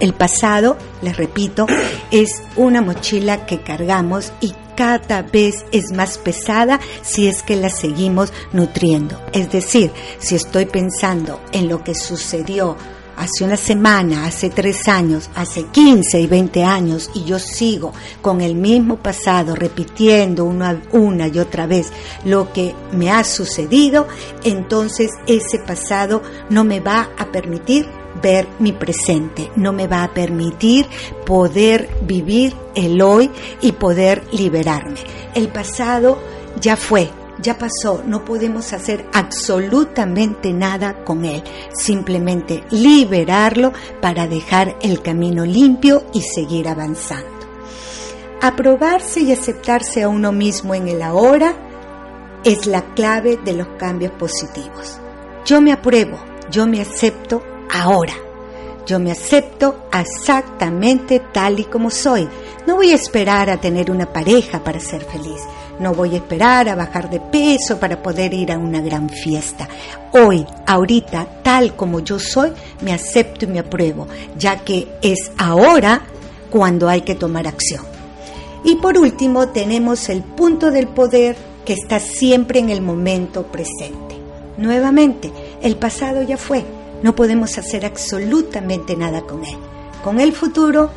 El pasado, les repito, es una mochila que cargamos y cada vez es más pesada si es que la seguimos nutriendo. Es decir, si estoy pensando en lo que sucedió hace una semana, hace tres años, hace 15 y 20 años y yo sigo con el mismo pasado repitiendo una, una y otra vez lo que me ha sucedido, entonces ese pasado no me va a permitir ver mi presente, no me va a permitir poder vivir el hoy y poder liberarme. El pasado ya fue, ya pasó, no podemos hacer absolutamente nada con él, simplemente liberarlo para dejar el camino limpio y seguir avanzando. Aprobarse y aceptarse a uno mismo en el ahora es la clave de los cambios positivos. Yo me apruebo, yo me acepto ahora. Yo me acepto exactamente tal y como soy. No voy a esperar a tener una pareja para ser feliz. No voy a esperar a bajar de peso para poder ir a una gran fiesta. Hoy, ahorita, tal como yo soy, me acepto y me apruebo, ya que es ahora cuando hay que tomar acción. Y por último, tenemos el punto del poder que está siempre en el momento presente. Nuevamente, el pasado ya fue, no podemos hacer absolutamente nada con él. Con el futuro,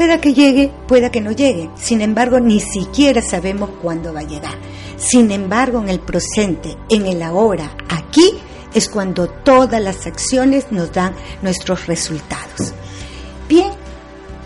Pueda que llegue, pueda que no llegue. Sin embargo, ni siquiera sabemos cuándo va a llegar. Sin embargo, en el presente, en el ahora, aquí, es cuando todas las acciones nos dan nuestros resultados. Bien,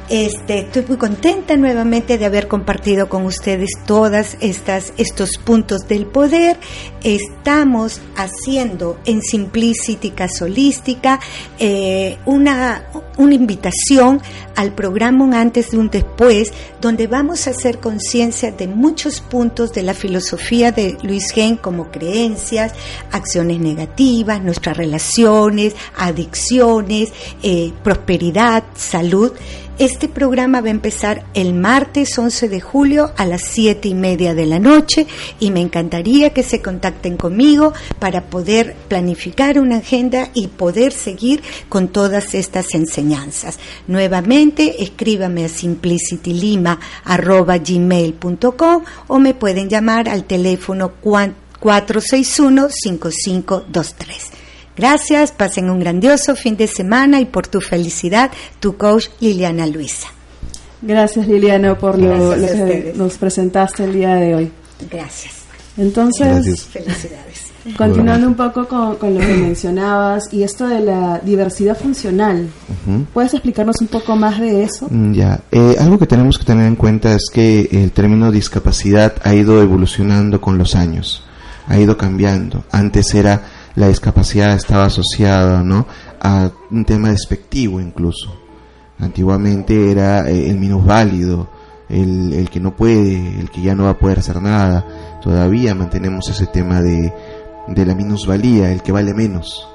este, estoy muy contenta nuevamente de haber compartido con ustedes todas estas estos puntos del poder. Estamos haciendo en Simplicity Casolística eh, una, una invitación al programa Un antes de un después, donde vamos a hacer conciencia de muchos puntos de la filosofía de Luis Gen como creencias, acciones negativas, nuestras relaciones, adicciones, eh, prosperidad, salud. Este programa va a empezar el martes 11 de julio a las 7 y media de la noche y me encantaría que se contacten conmigo para poder planificar una agenda y poder seguir con todas estas enseñanzas. Nuevamente, escríbame a simplicitylima.gmail.com o me pueden llamar al teléfono 461-5523. Gracias, pasen un grandioso fin de semana y por tu felicidad, tu coach Liliana Luisa. Gracias Liliana por lo, que nos presentaste el día de hoy. Gracias. Entonces, felicidades. Continuando un poco con, lo que mencionabas y esto de la diversidad funcional, ¿puedes explicarnos un poco más de eso? Mm, ya, eh, algo que tenemos que tener en cuenta es que el término discapacidad ha ido evolucionando con los años, ha ido cambiando. Antes era la discapacidad estaba asociada ¿no? a un tema despectivo incluso. Antiguamente era eh, el minusválido, el, el que no puede, el que ya no va a poder hacer nada. Todavía mantenemos ese tema de, de la minusvalía, el que vale menos,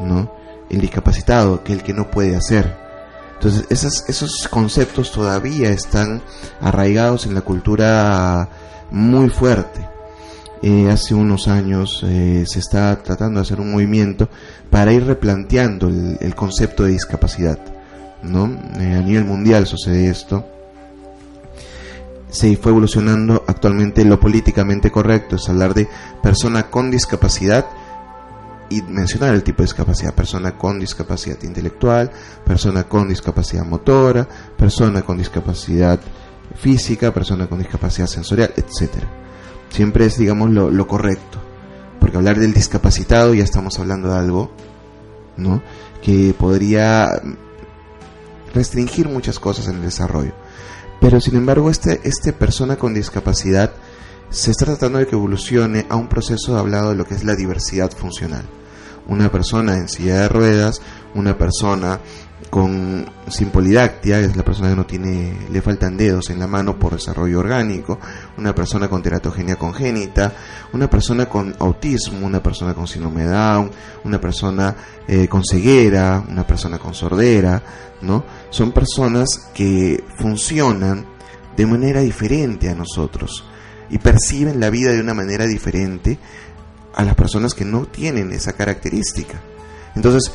¿no? El discapacitado, que el que no puede hacer. Entonces, esos, esos conceptos todavía están arraigados en la cultura muy fuerte. Eh, hace unos años eh, se está tratando de hacer un movimiento para ir replanteando el, concepto de discapacidad. ¿no? Eh, a nivel mundial sucede esto. Se fue evolucionando actualmente lo políticamente correcto, es hablar de persona con discapacidad y mencionar el tipo de discapacidad, persona con discapacidad intelectual, persona con discapacidad motora, persona con discapacidad física, persona con discapacidad sensorial, etcétera siempre es, digamos, lo, correcto. Porque hablar del discapacitado ya estamos hablando de algo, ¿no? Que podría restringir muchas cosas en el desarrollo. Pero sin embargo, este, este persona con discapacidad se está tratando de que evolucione a un proceso hablado de lo que es la diversidad funcional. Una persona en silla de ruedas, una persona con sin polidactia, es la persona que no tiene, le faltan dedos en la mano por desarrollo orgánico, una persona con teratogenia congénita, una persona con autismo, una persona con síndrome Down, una persona eh, con ceguera, una persona con sordera, ¿no? Son personas que funcionan de manera diferente a nosotros y perciben la vida de una manera diferente a las personas que no tienen esa característica. Entonces,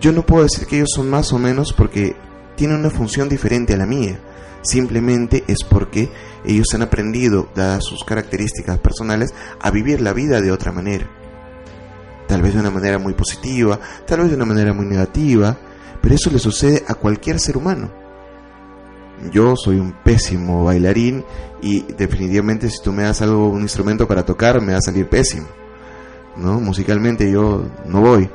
yo no puedo decir que ellos son más o menos porque tienen una función diferente a la mía. Simplemente es porque ellos han aprendido, dadas sus características personales, a vivir la vida de otra manera. Tal vez de una manera muy positiva, tal vez de una manera muy negativa, pero eso le sucede a cualquier ser humano. Yo soy un pésimo bailarín y definitivamente si tú me das algo, un instrumento para tocar, me va a salir pésimo. ¿No? Musicalmente yo no voy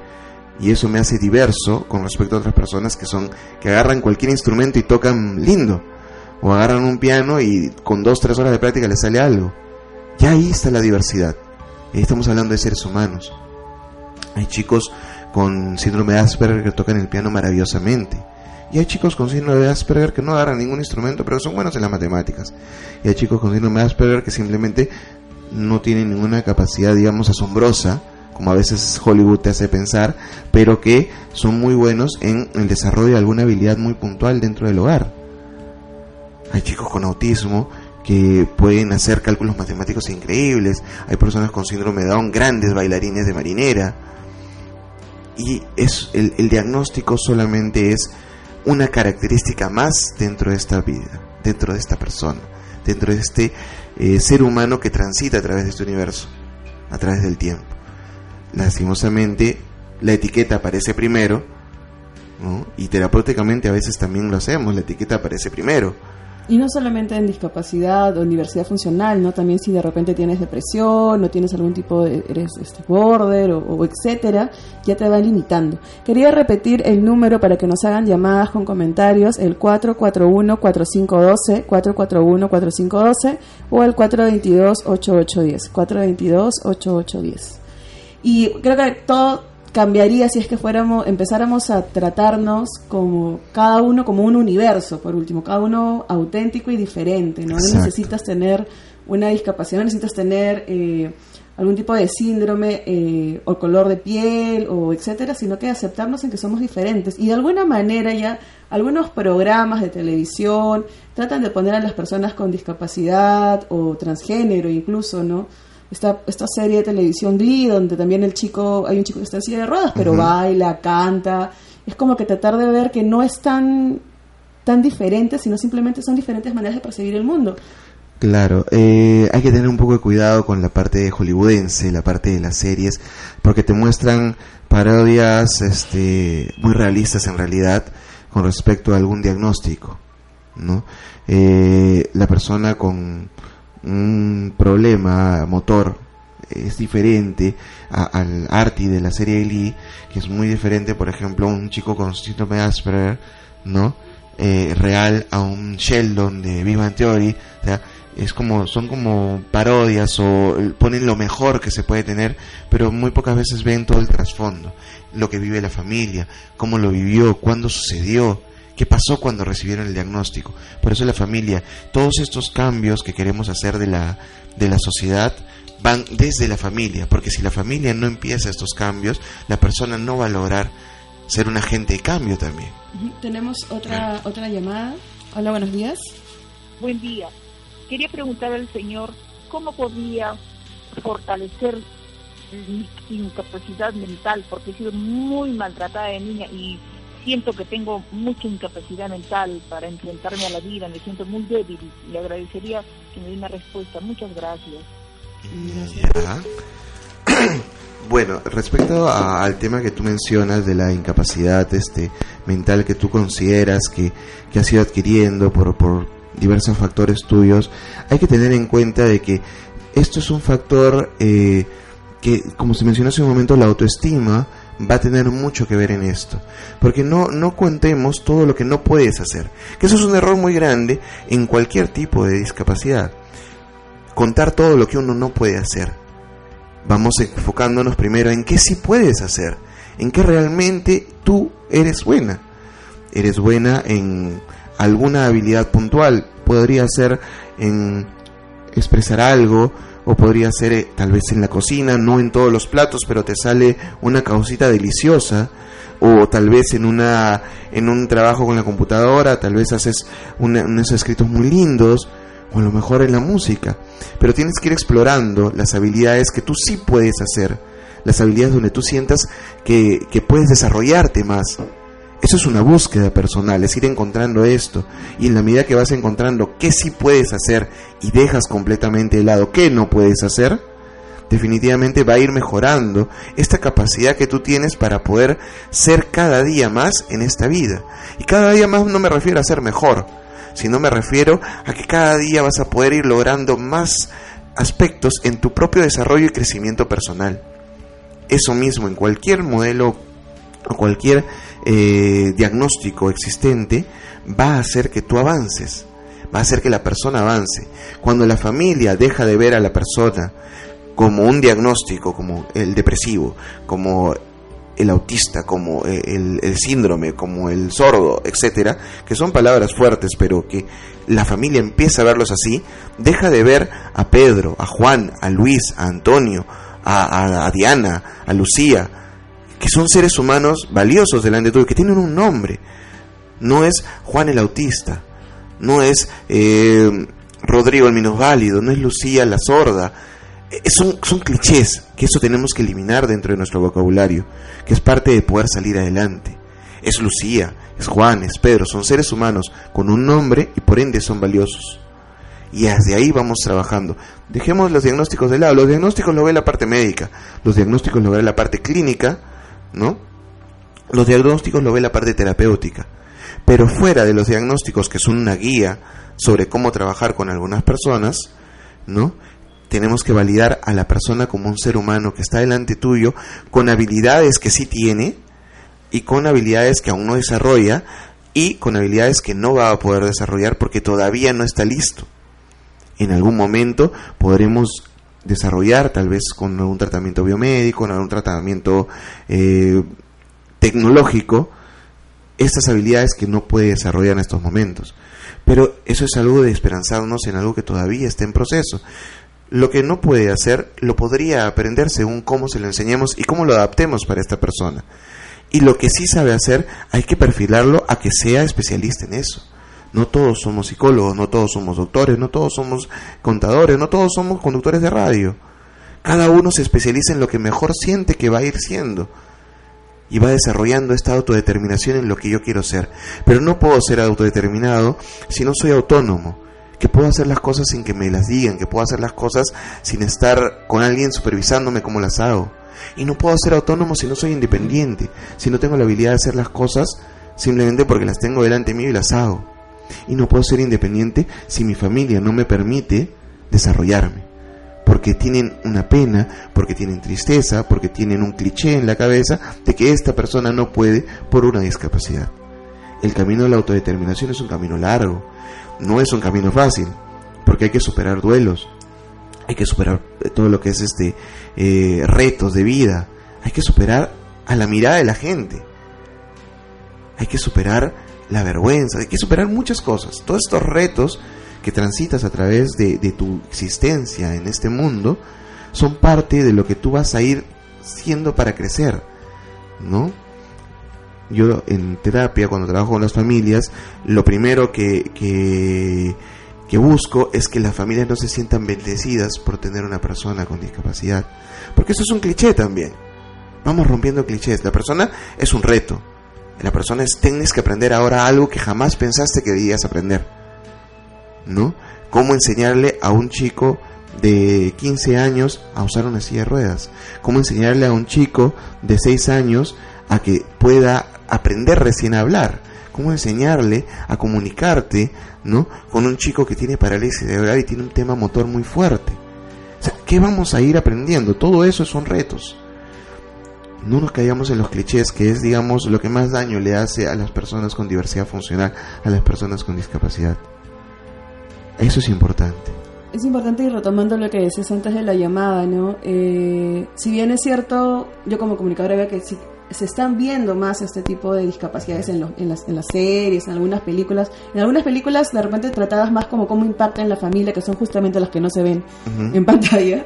y eso me hace diverso con respecto a otras personas que son que agarran cualquier instrumento y tocan lindo. O agarran un piano y con dos tres horas de práctica les sale algo. Ya ahí está la diversidad. Y estamos hablando de seres humanos. Hay chicos con síndrome de Asperger que tocan el piano maravillosamente. Y hay chicos con síndrome de Asperger que no agarran ningún instrumento pero son buenos en las matemáticas. Y hay chicos con síndrome de Asperger que simplemente no tienen ninguna capacidad digamos asombrosa como a veces Hollywood te hace pensar, pero que son muy buenos en el desarrollo de alguna habilidad muy puntual dentro del hogar. Hay chicos con autismo que pueden hacer cálculos matemáticos increíbles, hay personas con síndrome de Down, grandes bailarines de marinera, y es, el, diagnóstico solamente es una característica más dentro de esta vida, dentro de esta persona, dentro de este eh, ser humano que transita a través de este universo, a través del tiempo lastimosamente la etiqueta aparece primero. Y terapéuticamente a veces también lo hacemos, la etiqueta aparece primero. Y no solamente en discapacidad o diversidad funcional, ¿no? También si de repente tienes depresión o tienes algún tipo de, eres este, border o, etcétera, ya te va limitando. Quería repetir el número para que nos hagan llamadas con comentarios, el 441-4512, 441-4512 o el 422-8810, 422-8810. Y creo que todo cambiaría si es que fuéramos empezáramos a tratarnos como cada uno como un universo por último cada uno auténtico y diferente no, necesitas tener una discapacidad no necesitas tener eh, algún tipo de síndrome eh, o color de piel o etcétera sino que aceptarnos en que somos diferentes. Y de alguna manera ya algunos programas de televisión tratan de poner a las personas con discapacidad o transgénero incluso no esta, esta serie de televisión Glee, donde también el chico, hay un chico que está en silla de ruedas, pero baila, canta. Es como que tratar de ver que no es tan, tan diferente, sino simplemente son diferentes maneras de percibir el mundo. Claro, eh, hay que tener un poco de cuidado con la parte hollywoodense, la parte de las series, porque te muestran parodias este, muy realistas en realidad con respecto a algún diagnóstico, ¿no? Eh, la persona con un problema motor es diferente al Arti de la serie Lee, que es muy diferente, por ejemplo, un chico con síndrome de Asperger, ¿no? Eh, real a un Sheldon de Viva Theory, es como, son como parodias o ponen lo mejor que se puede tener, pero muy pocas veces ven todo el trasfondo, lo que vive la familia, cómo lo vivió, cuándo sucedió, ¿Qué pasó cuando recibieron el diagnóstico? Por eso la familia, todos estos cambios que queremos hacer de la, de la sociedad van desde la familia, porque si la familia no empieza estos cambios, la persona no va a lograr ser un agente de cambio también. Tenemos otra, otra llamada. Hola, buenos días. Buen día. Quería preguntar al señor cómo podría fortalecer mi incapacidad mental, porque he sido muy maltratada de niña y siento que tengo mucha incapacidad mental para enfrentarme a la vida, me siento muy débil y agradecería que me dé una respuesta. Muchas gracias. Bueno, respecto al tema que tú mencionas de la incapacidad este mental que tú consideras que, que has ido adquiriendo por, por diversos factores tuyos, hay que tener en cuenta de que esto es un factor eh, que, como se mencionó hace un momento, la autoestima, va a tener mucho que ver en esto. Porque no, no contemos todo lo que no puedes hacer. Que eso es un error muy grande en cualquier tipo de discapacidad. Contar todo lo que uno no puede hacer. Vamos enfocándonos primero en qué sí puedes hacer. En qué realmente tú eres buena. Eres buena en alguna habilidad puntual. Podría ser en expresar algo, o podría ser eh, tal vez en la cocina, no en todos los platos, pero te sale una causita deliciosa o tal vez en una en un trabajo con la computadora, tal vez haces unos escritos muy lindos o a lo mejor en la música, pero tienes que ir explorando las habilidades que tú sí puedes hacer, las habilidades donde tú sientas que, que puedes desarrollarte más. Eso es una búsqueda personal, es ir encontrando esto. Y en la medida que vas encontrando qué sí puedes hacer y dejas completamente de lado qué no puedes hacer, definitivamente va a ir mejorando esta capacidad que tú tienes para poder ser cada día más en esta vida. Y cada día más no me refiero a ser mejor, sino me refiero a que cada día vas a poder ir logrando más aspectos en tu propio desarrollo y crecimiento personal. Eso mismo en cualquier modelo o cualquier eh, diagnóstico existente va a hacer que tú avances, va a hacer que la persona avance. Cuando la familia deja de ver a la persona como un diagnóstico, como el depresivo, como el autista, como eh, el, síndrome, como el sordo, etcétera, que son palabras fuertes, pero que la familia empieza a verlos así, deja de ver a Pedro, a Juan, a Luis, a Antonio, a Diana, a Lucía, que son seres humanos valiosos delante de todo, que tienen un nombre. No es Juan el autista, no es eh, Rodrigo el minusválido, no es Lucía la sorda. Eh, son, son clichés que eso tenemos que eliminar dentro de nuestro vocabulario, que es parte de poder salir adelante. Es Lucía, es Juan, es Pedro, son seres humanos con un nombre y por ende son valiosos. Y desde ahí vamos trabajando. Dejemos los diagnósticos de lado. Los diagnósticos lo ve la parte médica, los diagnósticos lo ve la parte clínica, ¿no? los diagnósticos lo ve la parte terapéutica, pero fuera de los diagnósticos que son una guía sobre cómo trabajar con algunas personas, ¿no? Tenemos que validar a la persona como un ser humano que está delante tuyo con habilidades que sí tiene y con habilidades que aún no desarrolla y con habilidades que no va a poder desarrollar porque todavía no está listo. En algún momento podremos desarrollar, tal vez con algún tratamiento biomédico, con algún tratamiento eh, tecnológico, estas habilidades que no puede desarrollar en estos momentos. Pero eso es algo de esperanzarnos en algo que todavía está en proceso. Lo que no puede hacer, lo podría aprender según cómo se lo enseñemos y cómo lo adaptemos para esta persona. Y lo que sí sabe hacer, hay que perfilarlo a que sea especialista en eso. No todos somos psicólogos, no todos somos doctores, no todos somos contadores, no todos somos conductores de radio. Cada uno se especializa en lo que mejor siente que va a ir siendo y va desarrollando esta autodeterminación en lo que yo quiero ser. Pero no puedo ser autodeterminado si no soy autónomo, que puedo hacer las cosas sin que me las digan, que puedo hacer las cosas sin estar con alguien supervisándome como las hago. Y no puedo ser autónomo si no soy independiente, si no tengo la habilidad de hacer las cosas simplemente porque las tengo delante mío y las hago. Y no puedo ser independiente si mi familia no me permite desarrollarme. Porque tienen una pena, porque tienen tristeza, porque tienen un cliché en la cabeza de que esta persona no puede por una discapacidad. El camino de la autodeterminación es un camino largo, no es un camino fácil, porque hay que superar duelos, hay que superar todo lo que es este eh, retos de vida, hay que superar a la mirada de la gente, hay que superar la vergüenza, hay que superar muchas cosas. Todos estos retos que transitas a través de, tu existencia en este mundo son parte de lo que tú vas a ir siendo para crecer, ¿no? Yo en terapia, cuando trabajo con las familias, lo primero que, que, que busco es que las familias no se sientan bendecidas por tener una persona con discapacidad. Porque eso es un cliché también. Vamos rompiendo clichés. La persona es un reto. La persona es, tienes que aprender ahora algo que jamás pensaste que debías aprender. ¿no? Cómo enseñarle a un chico de 15 años a usar una silla de ruedas. Cómo enseñarle a un chico de 6 años a que pueda aprender recién a hablar. Cómo enseñarle a comunicarte, ¿no? Con un chico que tiene parálisis cerebral y tiene un tema motor muy fuerte. ¿qué vamos a ir aprendiendo? Todo eso son retos. No nos caigamos en los clichés, que es, digamos, lo que más daño le hace a las personas con diversidad funcional, a las personas con discapacidad. Eso es importante. Es importante y retomando lo que decías antes de la llamada, ¿no? Eh, si bien es cierto, yo como comunicadora veo que si se están viendo más este tipo de discapacidades en, en, las, en las series, en algunas películas. En algunas películas de repente tratadas más como cómo impacta en la familia, que son justamente las que no se ven en pantalla.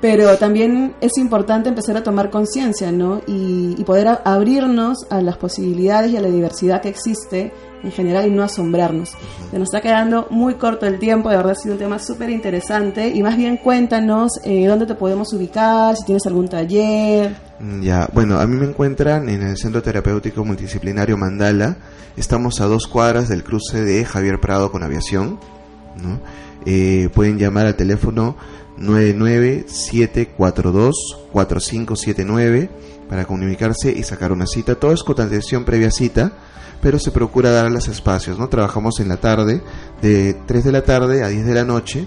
Pero también es importante empezar a tomar conciencia, ¿no? Y, y poder abrirnos a las posibilidades y a la diversidad que existe en general y no asombrarnos. Se nos está quedando muy corto el tiempo, de verdad ha sido un tema súper interesante y más bien cuéntanos eh, dónde te podemos ubicar, si tienes algún taller. Mm, ya, bueno, a mí me encuentran en el Centro Terapéutico Multidisciplinario Mandala, estamos a dos cuadras del cruce de Javier Prado con Aviación, ¿no? Eh, pueden llamar al teléfono 997424579 para comunicarse y sacar una cita. Todo es con atención previa cita pero se procura dar los espacios, ¿no? Trabajamos en la tarde, de 3 de la tarde a 10 de la noche,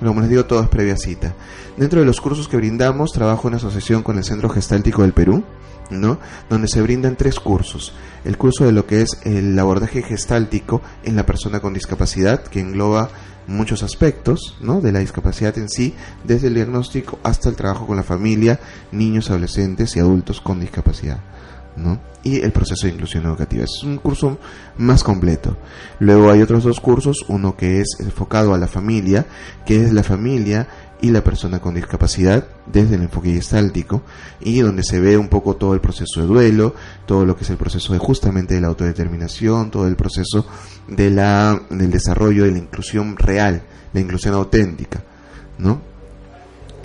como les digo, todo es previa cita. Dentro de los cursos que brindamos, trabajo en asociación con el Centro Gestáltico del Perú, ¿no? Donde se brindan tres cursos. El curso de lo que es el abordaje gestáltico en la persona con discapacidad, que engloba muchos aspectos, ¿no? De la discapacidad en sí, desde el diagnóstico hasta el trabajo con la familia, niños, adolescentes y adultos con discapacidad. Y el proceso de inclusión educativa. Es un curso más completo. Luego hay otros dos cursos, uno que es enfocado a la familia, que es la familia y la persona con discapacidad desde el enfoque gestáltico y donde se ve un poco todo el proceso de duelo, todo lo que es el proceso de justamente de la autodeterminación, todo el proceso de la, del desarrollo de la inclusión real, la inclusión auténtica, ¿no?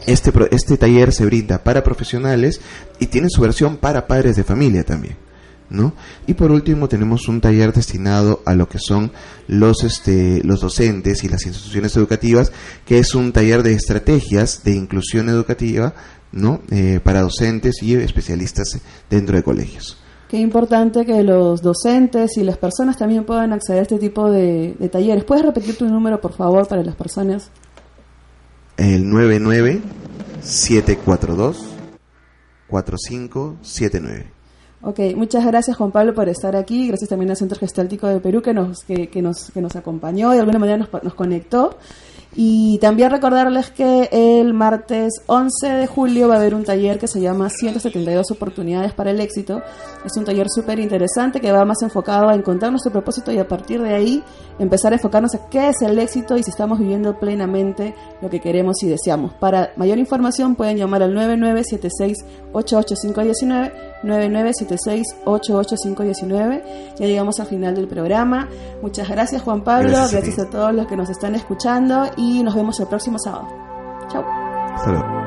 Este, este taller se brinda para profesionales y tiene su versión para padres de familia también. ¿No? Y por último tenemos un taller destinado a lo que son los, este, los docentes y las instituciones educativas, que es un taller de estrategias de inclusión educativa ¿no? Eh, para docentes y especialistas dentro de colegios. Qué importante que los docentes y las personas también puedan acceder a este tipo de, de talleres. ¿Puedes repetir tu número, por favor, para las personas? El 99 742 4579. Ok, muchas gracias Juan Pablo por estar aquí, gracias también al Centro Gestáltico de Perú que nos, que, que nos, que nos acompañó y de alguna manera nos, nos conectó. Y también recordarles que el martes 11 de julio va a haber un taller que se llama 172 oportunidades para el éxito. Es un taller súper interesante que va más enfocado a encontrar nuestro propósito y a partir de ahí empezar a enfocarnos a qué es el éxito y si estamos viviendo plenamente lo que queremos y deseamos. Para mayor información pueden llamar al 9976-88519, 9976-88519. Ya llegamos al final del programa. Muchas gracias Juan Pablo, gracias, gracias a todos los que nos están escuchando y nos vemos el próximo sábado. Chao.